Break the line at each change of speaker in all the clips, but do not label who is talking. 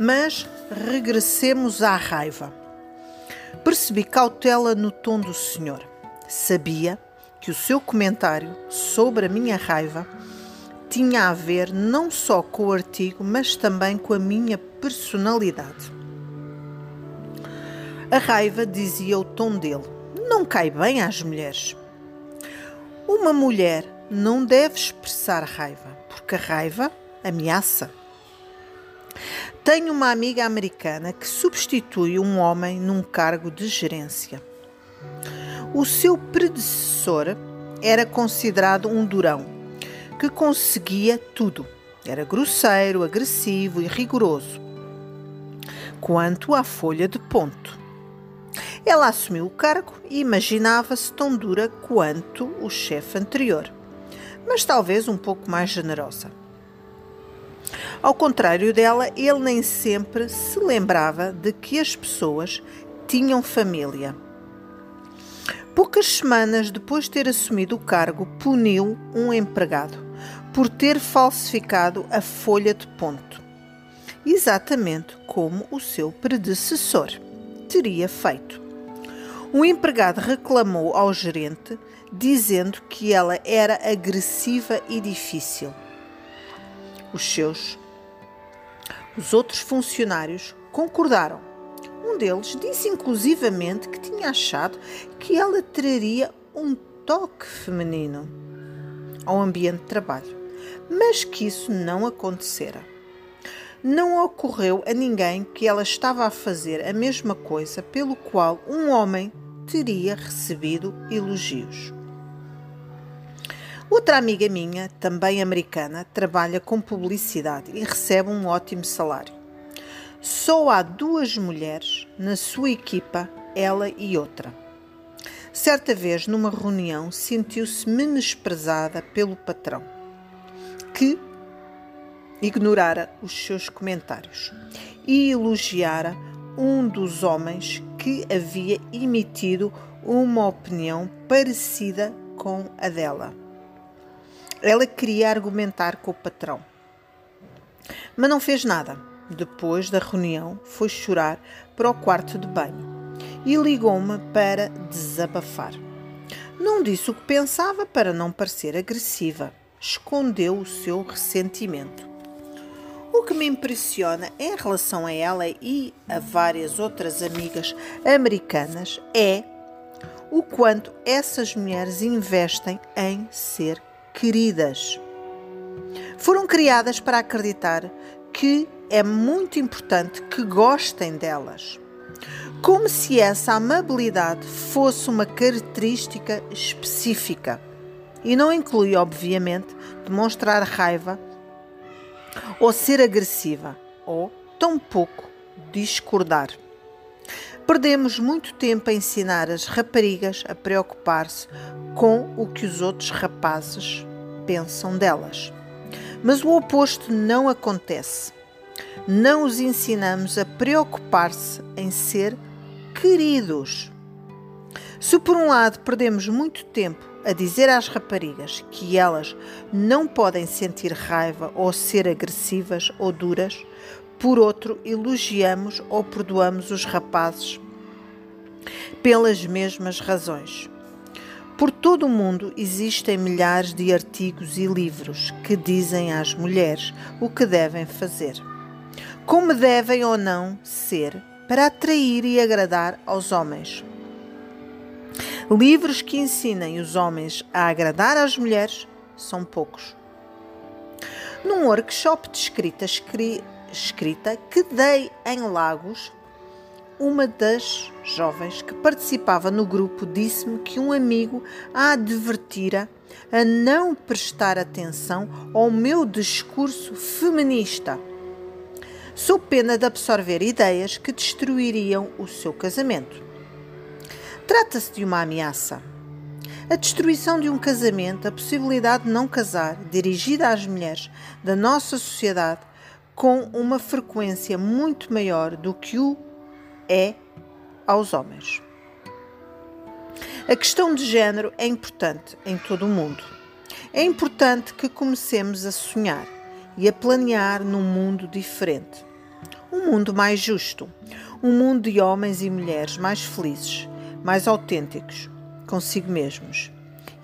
Mas regressemos à raiva. Percebi cautela no tom do senhor. Sabia que o seu comentário sobre a minha raiva tinha a ver não só com o artigo, mas também com a minha personalidade. A raiva, dizia o tom dele, não cai bem às mulheres. Uma mulher não deve expressar raiva, porque a raiva ameaça. Tenho uma amiga americana que substitui um homem num cargo de gerência. O seu predecessor era considerado um durão, que conseguia tudo. Era grosseiro, agressivo e rigoroso. Quanto à folha de ponto. Ela assumiu o cargo e imaginava-se tão dura quanto o chefe anterior, mas talvez um pouco mais generosa. Ao contrário dela, ele nem sempre se lembrava de que as pessoas tinham família. Poucas semanas depois de ter assumido o cargo, puniu um empregado por ter falsificado a folha de ponto, exatamente como o seu predecessor teria feito. O empregado reclamou ao gerente, dizendo que ela era agressiva e difícil. Os seus os outros funcionários concordaram. Um deles disse inclusivamente que tinha achado que ela traria um toque feminino ao ambiente de trabalho, mas que isso não acontecera. Não ocorreu a ninguém que ela estava a fazer a mesma coisa pelo qual um homem teria recebido elogios. Outra amiga minha, também americana, trabalha com publicidade e recebe um ótimo salário. Só há duas mulheres na sua equipa, ela e outra. Certa vez, numa reunião, sentiu-se menosprezada pelo patrão, que ignorara os seus comentários e elogiara um dos homens que havia emitido uma opinião parecida com a dela. Ela queria argumentar com o patrão, mas não fez nada. Depois da reunião, foi chorar para o quarto de banho e ligou-me para desabafar. Não disse o que pensava para não parecer agressiva. Escondeu o seu ressentimento. O que me impressiona em relação a ela e a várias outras amigas americanas é o quanto essas mulheres investem em ser queridas. Foram criadas para acreditar que é muito importante que gostem delas. Como se essa amabilidade fosse uma característica específica. E não inclui, obviamente, demonstrar raiva ou ser agressiva, ou, tampouco, discordar. Perdemos muito tempo a ensinar as raparigas a preocupar-se com o que os outros rapazes pensam delas. Mas o oposto não acontece. Não os ensinamos a preocupar-se em ser queridos. Se por um lado perdemos muito tempo a dizer às raparigas que elas não podem sentir raiva ou ser agressivas ou duras, por outro, elogiamos ou perdoamos os rapazes pelas mesmas razões. Por todo o mundo existem milhares de artigos e livros que dizem às mulheres o que devem fazer, como devem ou não ser para atrair e agradar aos homens. Livros que ensinem os homens a agradar às mulheres são poucos. Num workshop de escrita escrita que dei em Lagos, uma das jovens que participava no grupo disse-me que um amigo a advertira a não prestar atenção ao meu discurso feminista, sob pena de absorver ideias que destruiriam o seu casamento. Trata-se de uma ameaça. A destruição de um casamento, a possibilidade de não casar, dirigida às mulheres da nossa sociedade, com uma frequência muito maior do que o é aos homens. A questão de género é importante em todo o mundo. É importante que comecemos a sonhar e a planear num mundo diferente. um mundo mais justo, um mundo de homens e mulheres mais felizes, mais autênticos consigo mesmos.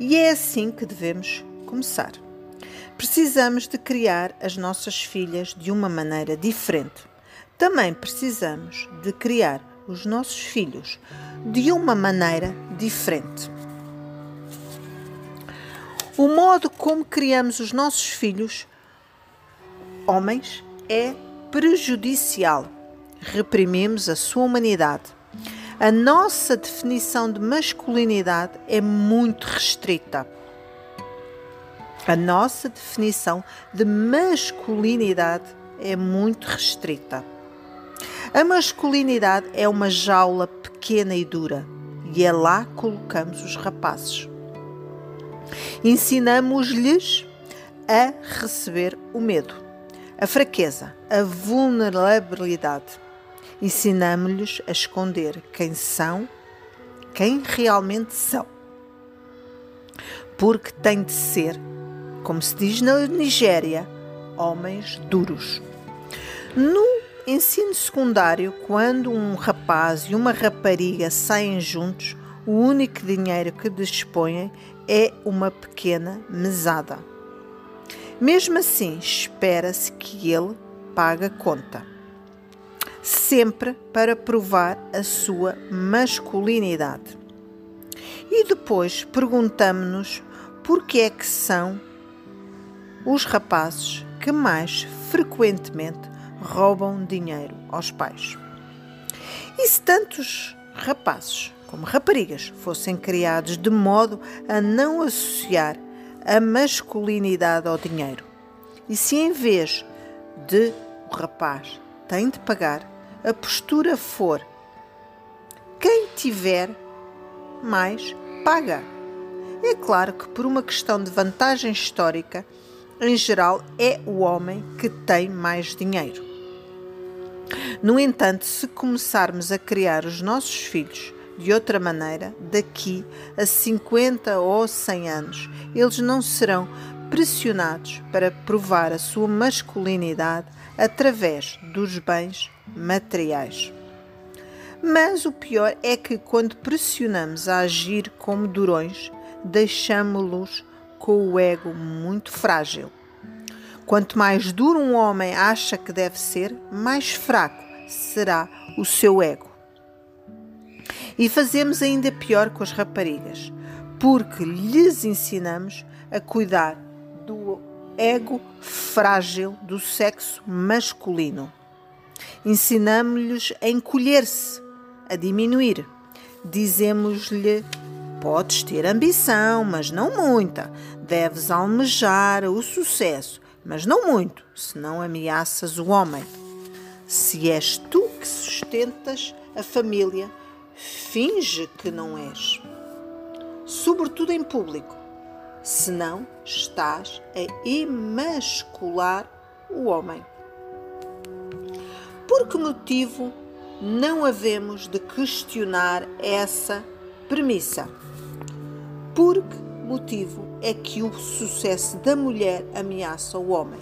E é assim que devemos começar. Precisamos de criar as nossas filhas de uma maneira diferente. Também precisamos de criar os nossos filhos de uma maneira diferente. O modo como criamos os nossos filhos, homens, é prejudicial. Reprimimos a sua humanidade. A nossa definição de masculinidade é muito restrita. A nossa definição de masculinidade é muito restrita. A masculinidade é uma jaula pequena e dura e é lá que colocamos os rapazes. Ensinamos-lhes a receber o medo, a fraqueza, a vulnerabilidade. Ensinamos-lhes a esconder quem são, quem realmente são. Porque tem de ser como se diz na Nigéria, homens duros. No ensino secundário, quando um rapaz e uma rapariga saem juntos, o único dinheiro que dispõem é uma pequena mesada. Mesmo assim, espera-se que ele pague a conta. Sempre para provar a sua masculinidade. E depois perguntamos-nos por que é que são os rapazes que mais frequentemente roubam dinheiro aos pais. E se tantos rapazes como raparigas fossem criados de modo a não associar a masculinidade ao dinheiro, e se em vez de o rapaz tem de pagar, a postura for quem tiver mais paga. É claro que por uma questão de vantagem histórica, em geral, é o homem que tem mais dinheiro. No entanto, se começarmos a criar os nossos filhos de outra maneira, daqui a 50 ou 100 anos, eles não serão pressionados para provar a sua masculinidade através dos bens materiais. Mas o pior é que, quando pressionamos a agir como durões, deixamos-los com o ego muito frágil. Quanto mais duro um homem acha que deve ser, mais fraco será o seu ego. E fazemos ainda pior com as raparigas, porque lhes ensinamos a cuidar do ego frágil do sexo masculino. Ensinamos-lhes a encolher-se, a diminuir. Dizemos-lhe Podes ter ambição, mas não muita. Deves almejar o sucesso, mas não muito, senão ameaças o homem. Se és tu que sustentas a família, finge que não és. Sobretudo em público, senão estás a emascular o homem. Por que motivo não havemos de questionar essa premissa? Por que motivo é que o sucesso da mulher ameaça o homem?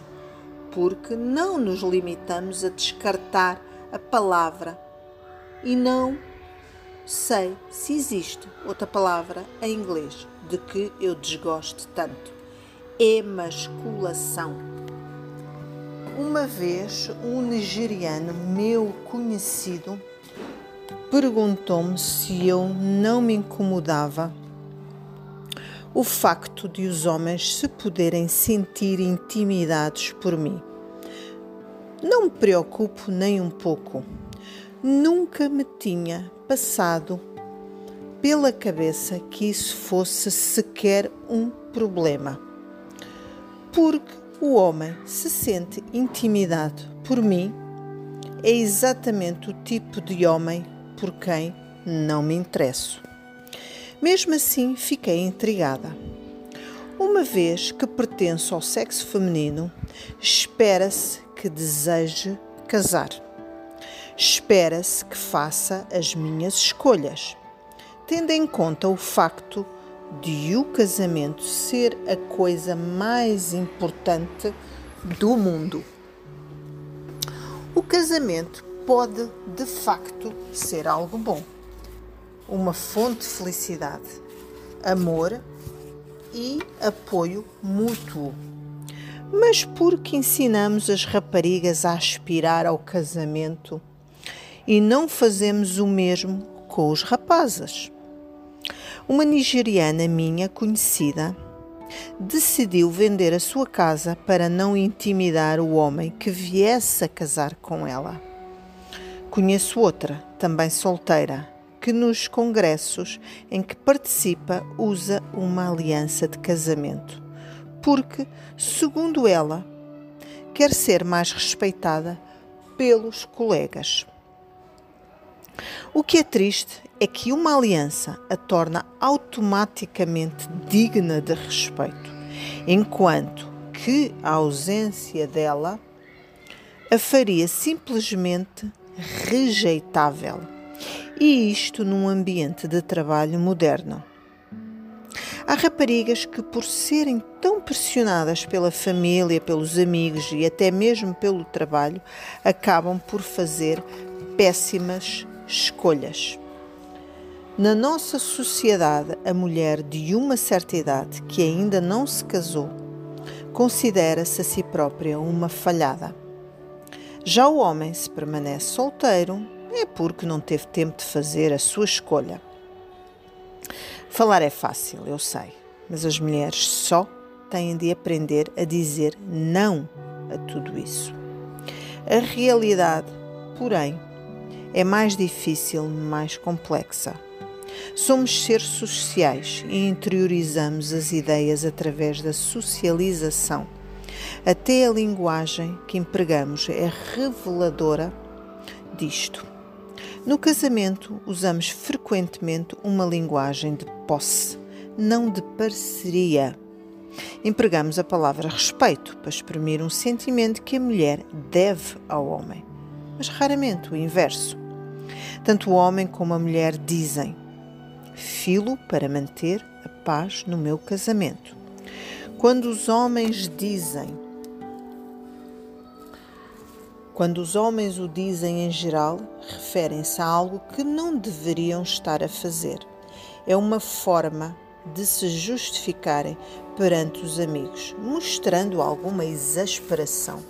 Porque não nos limitamos a descartar a palavra e não sei se existe outra palavra em inglês de que eu desgoste tanto. Emasculação. Uma vez, um nigeriano meu conhecido perguntou-me se eu não me incomodava o facto de os homens se poderem sentir intimidados por mim. Não me preocupo nem um pouco. Nunca me tinha passado pela cabeça que isso fosse sequer um problema. Porque o homem se sente intimidado por mim é exatamente o tipo de homem por quem não me interesso. Mesmo assim, fiquei intrigada. Uma vez que pertenço ao sexo feminino, espera-se que deseje casar. Espera-se que faça as minhas escolhas, tendo em conta o facto de o casamento ser a coisa mais importante do mundo. O casamento pode de facto ser algo bom, uma fonte de felicidade, amor e apoio mútuo. Mas por que ensinamos as raparigas a aspirar ao casamento e não fazemos o mesmo com os rapazes? Uma nigeriana minha conhecida decidiu vender a sua casa para não intimidar o homem que viesse a casar com ela. Conheço outra, também solteira, que nos congressos em que participa usa uma aliança de casamento, porque, segundo ela, quer ser mais respeitada pelos colegas. O que é triste é que uma aliança a torna automaticamente digna de respeito, enquanto que a ausência dela a faria simplesmente rejeitável. E isto num ambiente de trabalho moderno. Há raparigas que, por serem tão pressionadas pela família, pelos amigos e até mesmo pelo trabalho, acabam por fazer péssimas escolhas. Na nossa sociedade, a mulher de uma certa idade que ainda não se casou considera-se a si própria uma falhada. Já o homem, se permanece solteiro, é porque não teve tempo de fazer a sua escolha. Falar é fácil, eu sei, mas as mulheres só têm de aprender a dizer não a tudo isso. A realidade, porém, é mais difícil, mais complexa. Somos seres sociais e interiorizamos as ideias através da socialização. Até a linguagem que empregamos é reveladora disto. No casamento, usamos frequentemente uma linguagem de posse, não de parceria. Empregamos a palavra respeito para exprimir um sentimento que a mulher deve ao homem, mas raramente o inverso. Tanto o homem como a mulher dizem: Filo para manter a paz no meu casamento. Quando os homens dizem, quando os homens o dizem em geral, referem-se a algo que não deveriam estar a fazer. É uma forma de se justificarem perante os amigos, mostrando alguma exasperação,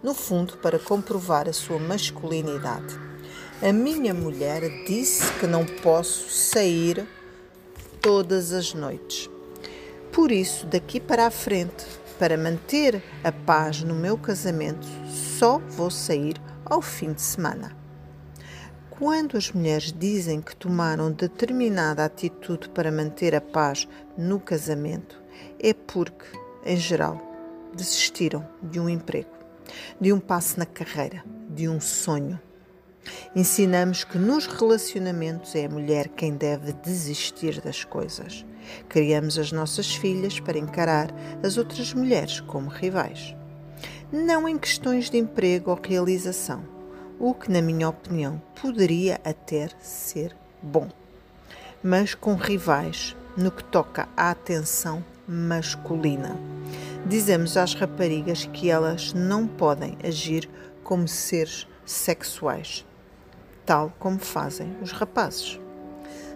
no fundo, para comprovar a sua masculinidade. A minha mulher disse que não posso sair todas as noites. Por isso, daqui para a frente, para manter a paz no meu casamento, só vou sair ao fim de semana. Quando as mulheres dizem que tomaram determinada atitude para manter a paz no casamento, é porque, em geral, desistiram de um emprego, de um passo na carreira, de um sonho. Ensinamos que nos relacionamentos é a mulher quem deve desistir das coisas. Criamos as nossas filhas para encarar as outras mulheres como rivais. Não em questões de emprego ou realização, o que, na minha opinião, poderia até ser bom, mas com rivais no que toca à atenção masculina. Dizemos às raparigas que elas não podem agir como seres sexuais tal como fazem os rapazes.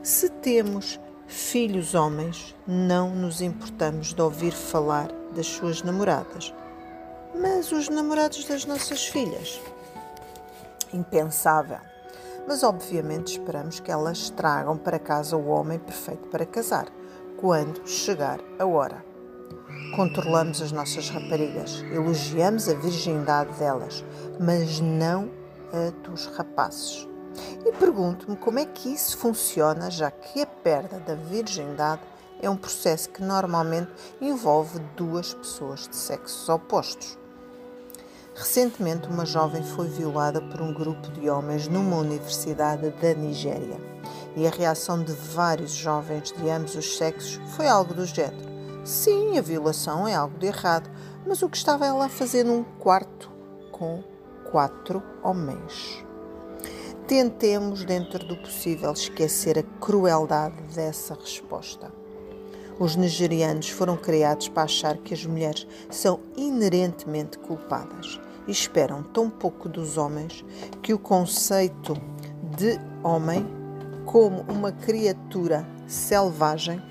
Se temos filhos homens, não nos importamos de ouvir falar das suas namoradas. Mas os namorados das nossas filhas? Impensável. Mas obviamente esperamos que elas tragam para casa o homem perfeito para casar, quando chegar a hora. Controlamos as nossas raparigas, elogiamos a virgindade delas, mas não a dos rapazes. E pergunto-me como é que isso funciona, já que a perda da virgindade é um processo que normalmente envolve duas pessoas de sexos opostos. Recentemente, uma jovem foi violada por um grupo de homens numa universidade da Nigéria e a reação de vários jovens de ambos os sexos foi algo do género: sim, a violação é algo de errado, mas o que estava ela a fazer num quarto com quatro homens? tentemos, dentro do possível, esquecer a crueldade dessa resposta. Os nigerianos foram criados para achar que as mulheres são inerentemente culpadas esperam tão pouco dos homens que o conceito de homem como uma criatura selvagem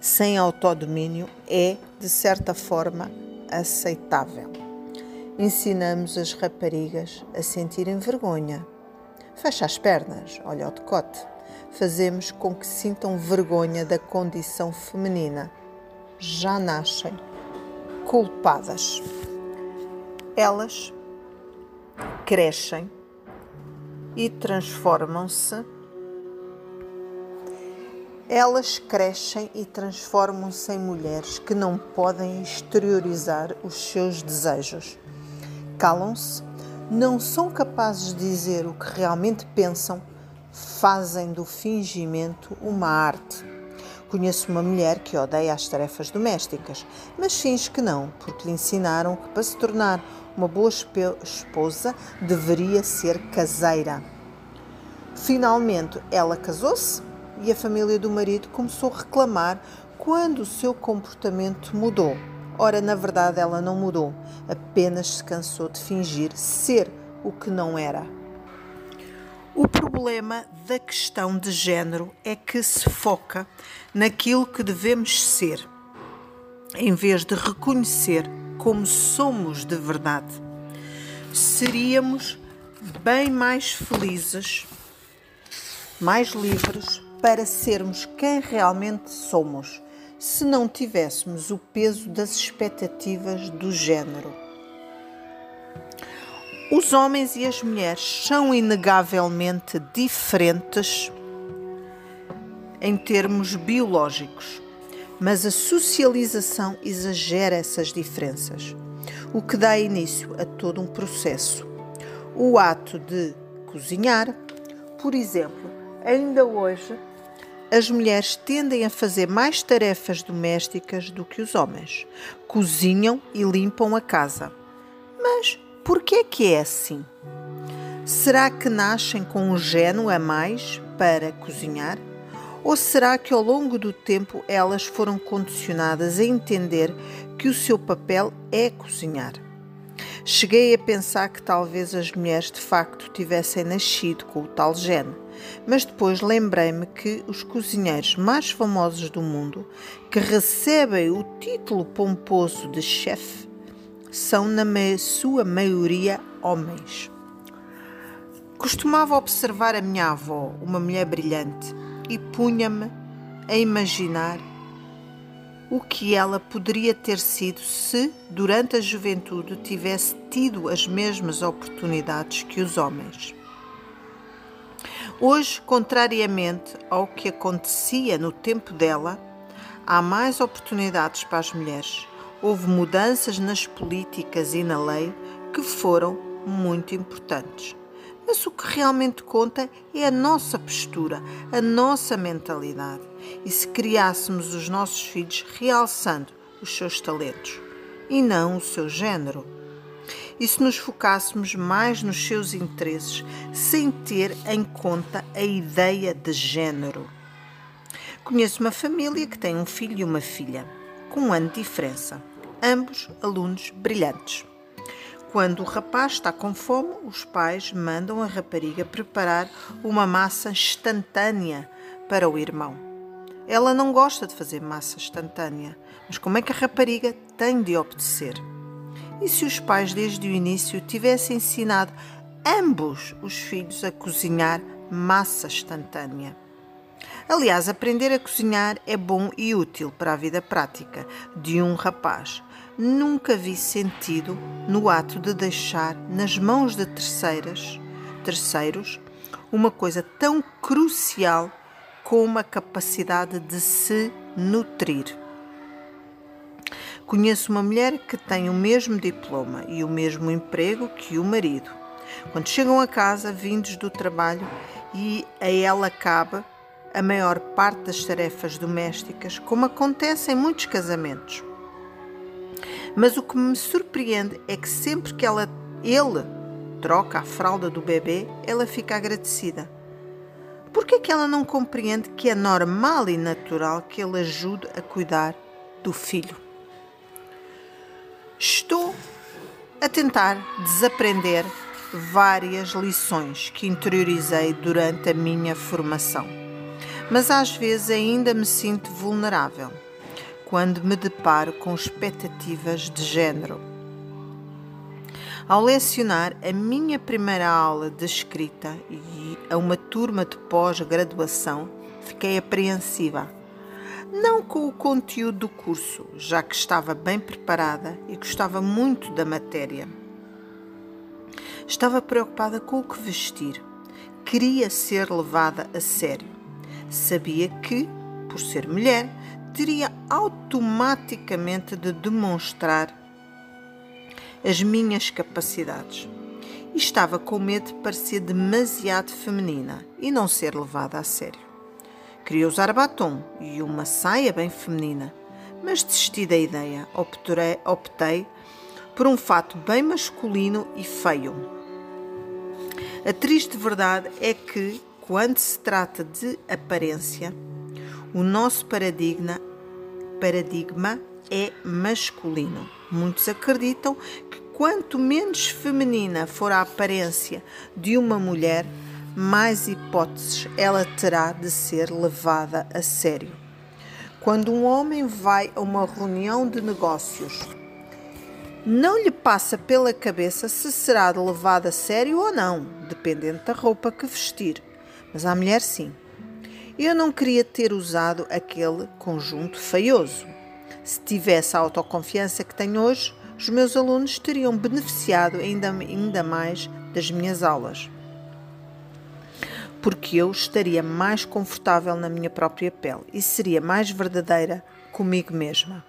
sem autodomínio é, de certa forma, aceitável. Ensinamos as raparigas a sentirem vergonha. Fecha as pernas, olha o decote. Fazemos com que sintam vergonha da condição feminina. Já nascem culpadas. Elas crescem e transformam-se elas crescem e transformam-se em mulheres que não podem exteriorizar os seus desejos. Calam-se, não são capazes de dizer o que realmente pensam, fazem do fingimento uma arte. Conheço uma mulher que odeia as tarefas domésticas, mas finge que não, porque lhe ensinaram que para se tornar uma boa esposa deveria ser caseira. Finalmente, ela casou-se e a família do marido começou a reclamar quando o seu comportamento mudou. Ora, na verdade, ela não mudou, apenas se cansou de fingir ser o que não era. O problema da questão de género é que se foca naquilo que devemos ser, em vez de reconhecer como somos de verdade. Seríamos bem mais felizes, mais livres para sermos quem realmente somos, se não tivéssemos o peso das expectativas do género. Os homens e as mulheres são inegavelmente diferentes em termos biológicos, mas a socialização exagera essas diferenças, o que dá início a todo um processo. O ato de cozinhar, por exemplo, ainda hoje as mulheres tendem a fazer mais tarefas domésticas do que os homens. Cozinham e limpam a casa. Mas por que é que é assim? Será que nascem com um geno a mais para cozinhar? Ou será que ao longo do tempo elas foram condicionadas a entender que o seu papel é cozinhar? Cheguei a pensar que talvez as mulheres de facto tivessem nascido com o tal gene mas depois lembrei-me que os cozinheiros mais famosos do mundo, que recebem o título pomposo de chefe, são na sua maioria homens. Costumava observar a minha avó, uma mulher brilhante, e punha-me a imaginar o que ela poderia ter sido se, durante a juventude, tivesse tido as mesmas oportunidades que os homens. Hoje, contrariamente ao que acontecia no tempo dela, há mais oportunidades para as mulheres. Houve mudanças nas políticas e na lei que foram muito importantes. Mas o que realmente conta é a nossa postura, a nossa mentalidade. E se criássemos os nossos filhos realçando os seus talentos e não o seu género e se nos focássemos mais nos seus interesses, sem ter em conta a ideia de género. Conheço uma família que tem um filho e uma filha, com um ano de diferença, ambos alunos brilhantes. Quando o rapaz está com fome, os pais mandam a rapariga preparar uma massa instantânea para o irmão. Ela não gosta de fazer massa instantânea, mas como é que a rapariga tem de obedecer? E se os pais desde o início tivessem ensinado ambos os filhos a cozinhar massa instantânea? Aliás, aprender a cozinhar é bom e útil para a vida prática de um rapaz. Nunca vi sentido no ato de deixar nas mãos de terceiras, terceiros uma coisa tão crucial como a capacidade de se nutrir. Conheço uma mulher que tem o mesmo diploma e o mesmo emprego que o marido. Quando chegam a casa, vindos do trabalho, e a ela cabe a maior parte das tarefas domésticas, como acontece em muitos casamentos. Mas o que me surpreende é que sempre que ela, ele troca a fralda do bebê, ela fica agradecida. Por que é que ela não compreende que é normal e natural que ele ajude a cuidar do filho? Estou a tentar desaprender várias lições que interiorizei durante a minha formação. Mas às vezes ainda me sinto vulnerável quando me deparo com expectativas de género. Ao lecionar a minha primeira aula de escrita e a uma turma de pós-graduação, fiquei apreensiva. Não com o conteúdo do curso, já que estava bem preparada e gostava muito da matéria Estava preocupada com o que vestir. Queria ser levada a sério. Sabia que, por ser mulher, teria automaticamente de demonstrar as minhas capacidades. E estava com medo de parecer demasiado feminina e não ser levada a sério. Queria usar batom e uma saia bem feminina, mas desisti da ideia. Optei, optei por um fato bem masculino e feio. A triste verdade é que, quando se trata de aparência, o nosso paradigma, paradigma é masculino. Muitos acreditam que quanto menos feminina for a aparência de uma mulher, mais hipóteses ela terá de ser levada a sério. Quando um homem vai a uma reunião de negócios, não lhe passa pela cabeça se será levado a sério ou não, dependendo da roupa que vestir. Mas a mulher sim. Eu não queria ter usado aquele conjunto feioso. Se tivesse a autoconfiança que tenho hoje, os meus alunos teriam beneficiado ainda, ainda mais das minhas aulas. Porque eu estaria mais confortável na minha própria pele e seria mais verdadeira comigo mesma.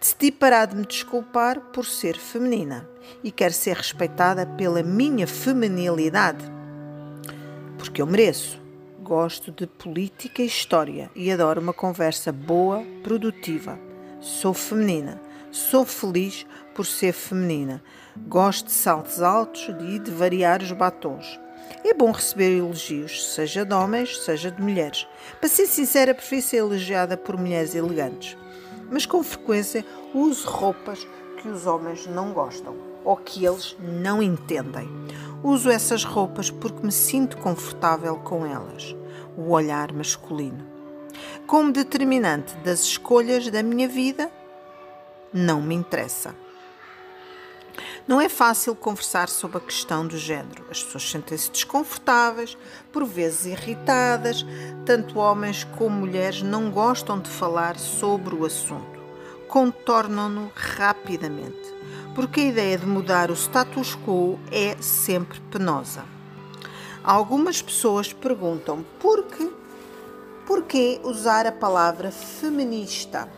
Decidi parar de me desculpar por ser feminina e quero ser respeitada pela minha feminilidade. Porque eu mereço. Gosto de política e história e adoro uma conversa boa, produtiva. Sou feminina. Sou feliz por ser feminina. Gosto de saltos altos e de variar os batons. É bom receber elogios, seja de homens, seja de mulheres. Para ser sincera, prefiro ser elogiada por mulheres elegantes mas com frequência uso roupas que os homens não gostam ou que eles não entendem. Uso essas roupas porque me sinto confortável com elas, o olhar masculino. Como determinante das escolhas da minha vida, não me interessa. Não é fácil conversar sobre a questão do género. As pessoas sentem-se desconfortáveis, por vezes irritadas. Tanto homens como mulheres não gostam de falar sobre o assunto. Contornam-no rapidamente, porque a ideia de mudar o status quo é sempre penosa. Algumas pessoas perguntam por que, usar a palavra feminista?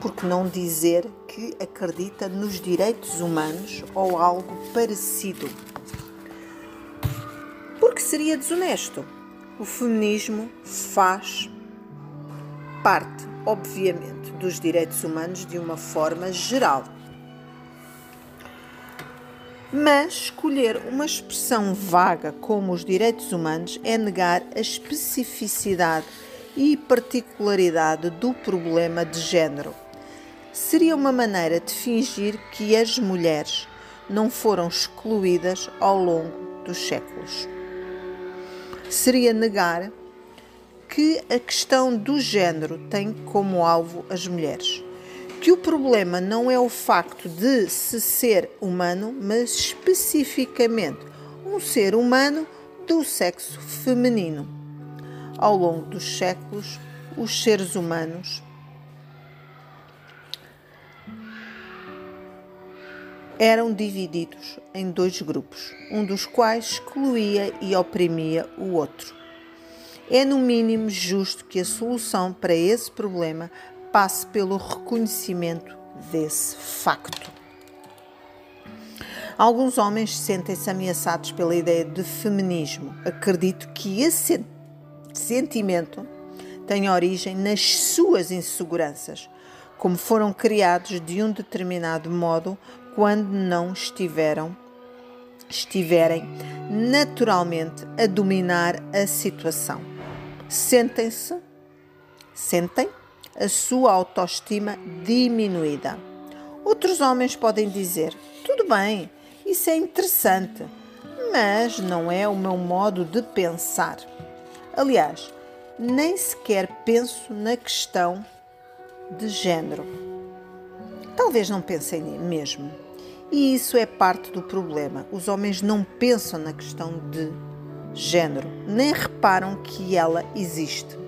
Por que não dizer que acredita nos direitos humanos ou algo parecido? Porque seria desonesto. O feminismo faz parte, obviamente, dos direitos humanos de uma forma geral. Mas escolher uma expressão vaga como os direitos humanos é negar a especificidade e particularidade do problema de género seria uma maneira de fingir que as mulheres não foram excluídas ao longo dos séculos. Seria negar que a questão do género tem como alvo as mulheres. Que o problema não é o facto de se ser humano, mas especificamente um ser humano do sexo feminino. Ao longo dos séculos, os seres humanos eram divididos em dois grupos, um dos quais excluía e oprimia o outro. É no mínimo justo que a solução para esse problema passe pelo reconhecimento desse facto. Alguns homens sentem-se ameaçados pela ideia de feminismo. Acredito que esse sentimento tem origem nas suas inseguranças, como foram criados de um determinado modo quando não estiveram estiverem naturalmente a dominar a situação. Sentem-se, sentem a sua autoestima diminuída. Outros homens podem dizer: tudo bem, isso é interessante, mas não é o meu modo de pensar. Aliás, nem sequer penso na questão de género. Talvez não pensem mesmo. E isso é parte do problema. Os homens não pensam na questão de género, nem reparam que ela existe.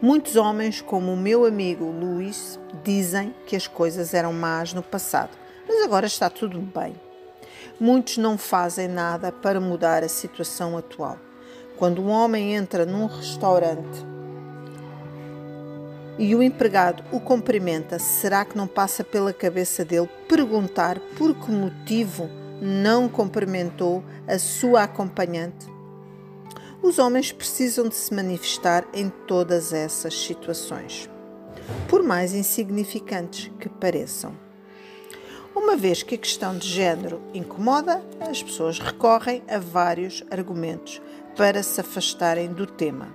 Muitos homens, como o meu amigo Luís, dizem que as coisas eram más no passado, mas agora está tudo bem. Muitos não fazem nada para mudar a situação atual. Quando um homem entra num restaurante e o empregado o cumprimenta, será que não passa pela cabeça dele perguntar por que motivo não cumprimentou a sua acompanhante? Os homens precisam de se manifestar em todas essas situações, por mais insignificantes que pareçam. Uma vez que a questão de género incomoda, as pessoas recorrem a vários argumentos para se afastarem do tema.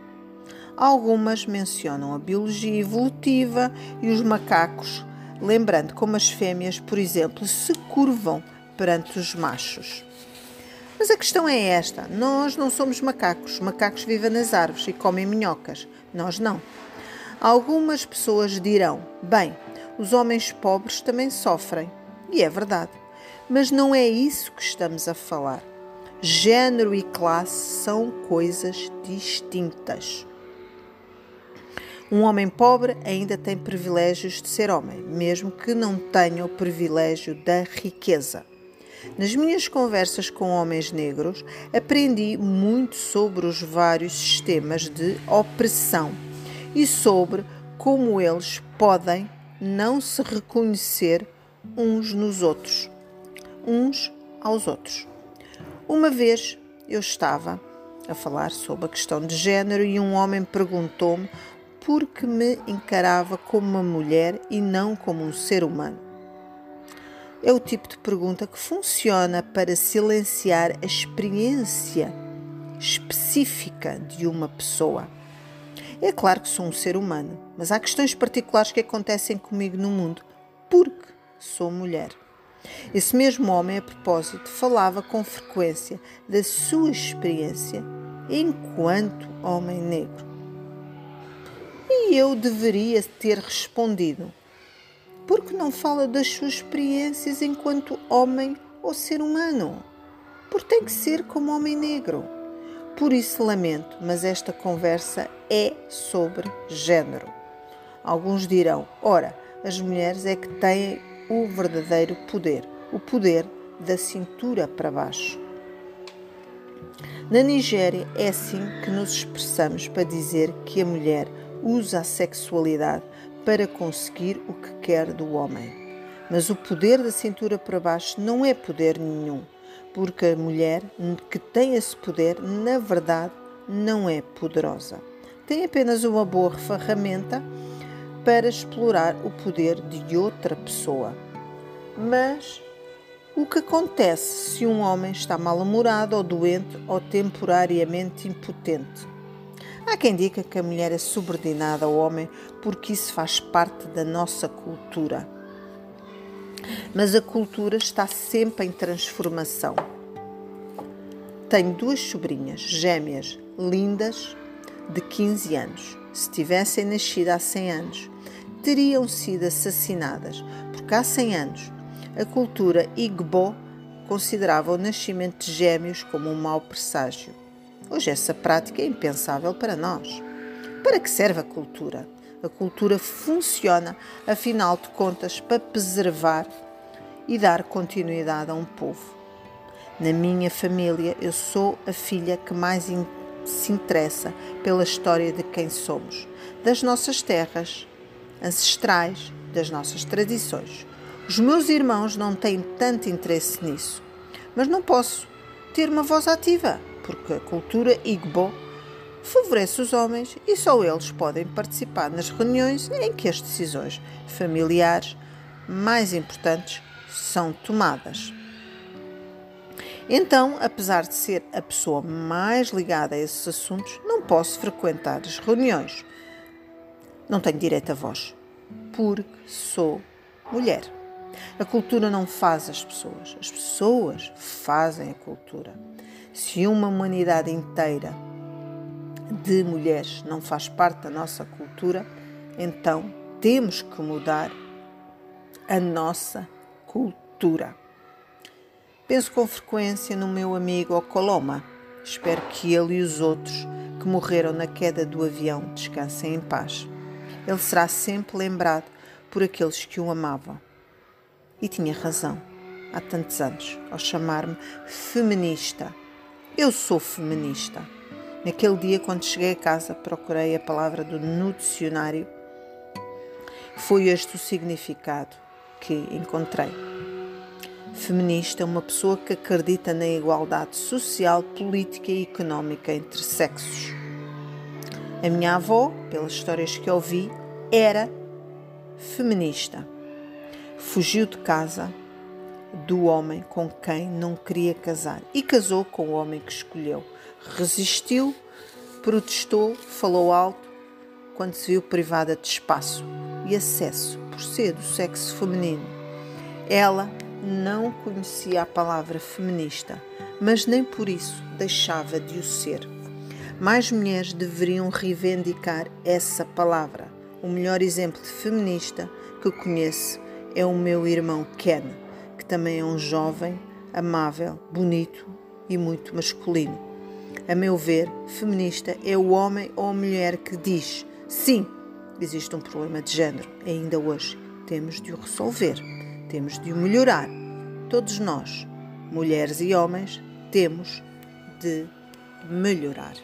Algumas mencionam a biologia evolutiva e os macacos, lembrando como as fêmeas, por exemplo, se curvam perante os machos. Mas a questão é esta: nós não somos macacos. Macacos vivem nas árvores e comem minhocas. Nós não. Algumas pessoas dirão: bem, os homens pobres também sofrem. E é verdade. Mas não é isso que estamos a falar. Gênero e classe são coisas distintas. Um homem pobre ainda tem privilégios de ser homem, mesmo que não tenha o privilégio da riqueza. Nas minhas conversas com homens negros, aprendi muito sobre os vários sistemas de opressão e sobre como eles podem não se reconhecer uns nos outros, uns aos outros. Uma vez eu estava a falar sobre a questão de género e um homem perguntou-me porque me encarava como uma mulher e não como um ser humano? É o tipo de pergunta que funciona para silenciar a experiência específica de uma pessoa. É claro que sou um ser humano, mas há questões particulares que acontecem comigo no mundo porque sou mulher. Esse mesmo homem, a propósito, falava com frequência da sua experiência enquanto homem negro. E eu deveria ter respondido: Por que não fala das suas experiências enquanto homem ou ser humano? Porque tem que ser como homem negro. Por isso lamento, mas esta conversa é sobre género. Alguns dirão: ora, as mulheres é que têm o verdadeiro poder, o poder da cintura para baixo. Na Nigéria é assim que nos expressamos para dizer que a mulher usa a sexualidade para conseguir o que quer do homem. Mas o poder da cintura para baixo não é poder nenhum, porque a mulher que tem esse poder, na verdade, não é poderosa. Tem apenas uma boa ferramenta para explorar o poder de outra pessoa. Mas o que acontece se um homem está mal-humorado ou doente ou temporariamente impotente? Há quem diga que a mulher é subordinada ao homem porque isso faz parte da nossa cultura. Mas a cultura está sempre em transformação. Tenho duas sobrinhas gêmeas, lindas, de 15 anos. Se tivessem nascido há 100 anos, teriam sido assassinadas, porque há 100 anos a cultura Igbo considerava o nascimento de gêmeos como um mau presságio. Hoje essa prática é impensável para nós. Para que serve a cultura? A cultura funciona, afinal de contas, para preservar e dar continuidade a um povo. Na minha família, eu sou a filha que mais se interessa pela história de quem somos, das nossas terras ancestrais, das nossas tradições. Os meus irmãos não têm tanto interesse nisso, mas não posso ter uma voz ativa porque a cultura Igbo favorece os homens e só eles podem participar nas reuniões em que as decisões familiares mais importantes são tomadas. Então, apesar de ser a pessoa mais ligada a esses assuntos, não posso frequentar as reuniões. Não tenho direito a voz, porque sou mulher. A cultura não faz as pessoas, as pessoas fazem a cultura. Se uma humanidade inteira de mulheres não faz parte da nossa cultura, então temos que mudar a nossa cultura. Penso com frequência no meu amigo Ocoloma. Espero que ele e os outros que morreram na queda do avião descansem em paz. Ele será sempre lembrado por aqueles que o amavam. E tinha razão, há tantos anos, ao chamar-me feminista. Eu sou feminista. Naquele dia, quando cheguei a casa, procurei a palavra do, no dicionário. Foi este o significado que encontrei. Feminista é uma pessoa que acredita na igualdade social, política e económica entre sexos. A minha avó, pelas histórias que ouvi, era feminista. Fugiu de casa do homem com quem não queria casar e casou com o homem que escolheu. Resistiu, protestou, falou alto quando se viu privada de espaço e acesso por ser do sexo feminino. Ela não conhecia a palavra feminista, mas nem por isso deixava de o ser. Mais mulheres deveriam reivindicar essa palavra. O melhor exemplo de feminista que conheço é o meu irmão Ken, também é um jovem, amável, bonito e muito masculino. A meu ver, feminista é o homem ou a mulher que diz: sim, existe um problema de género, ainda hoje. Temos de o resolver, temos de o melhorar. Todos nós, mulheres e homens, temos de melhorar.